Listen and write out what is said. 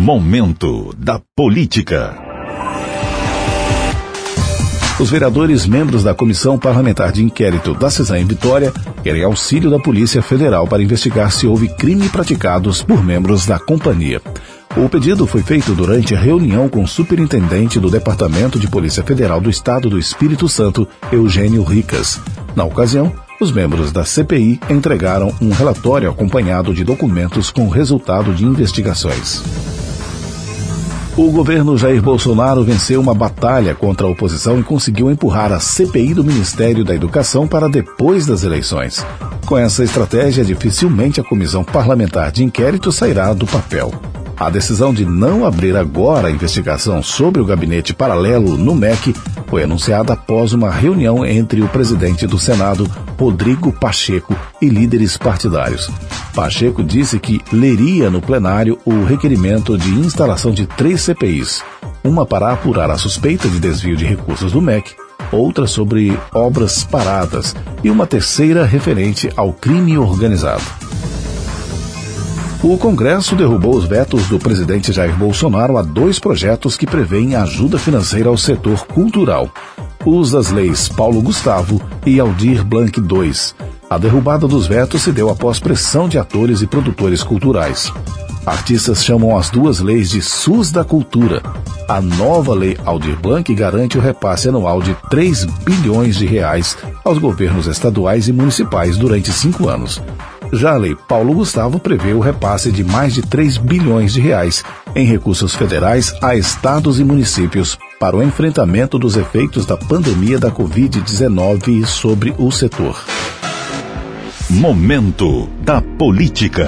Momento da Política. Os vereadores membros da Comissão Parlamentar de Inquérito da CESAM em Vitória querem auxílio da Polícia Federal para investigar se houve crime praticados por membros da companhia. O pedido foi feito durante a reunião com o superintendente do Departamento de Polícia Federal do Estado do Espírito Santo, Eugênio Ricas. Na ocasião, os membros da CPI entregaram um relatório acompanhado de documentos com resultado de investigações. O governo Jair Bolsonaro venceu uma batalha contra a oposição e conseguiu empurrar a CPI do Ministério da Educação para depois das eleições. Com essa estratégia, dificilmente a comissão parlamentar de inquérito sairá do papel. A decisão de não abrir agora a investigação sobre o gabinete paralelo no MEC foi anunciada após uma reunião entre o presidente do Senado, Rodrigo Pacheco, e líderes partidários. Pacheco disse que leria no plenário o requerimento de instalação de três CPIs: uma para apurar a suspeita de desvio de recursos do MEC, outra sobre obras paradas e uma terceira referente ao crime organizado. O Congresso derrubou os vetos do presidente Jair Bolsonaro a dois projetos que prevêem ajuda financeira ao setor cultural. Os das leis Paulo Gustavo e Aldir Blanc II. A derrubada dos vetos se deu após pressão de atores e produtores culturais. Artistas chamam as duas leis de SUS da Cultura. A nova lei Aldir Blanc garante o repasse anual de 3 bilhões de reais aos governos estaduais e municipais durante cinco anos. Já a lei Paulo Gustavo prevê o repasse de mais de 3 bilhões de reais em recursos federais a estados e municípios para o enfrentamento dos efeitos da pandemia da Covid-19 sobre o setor. Momento da Política.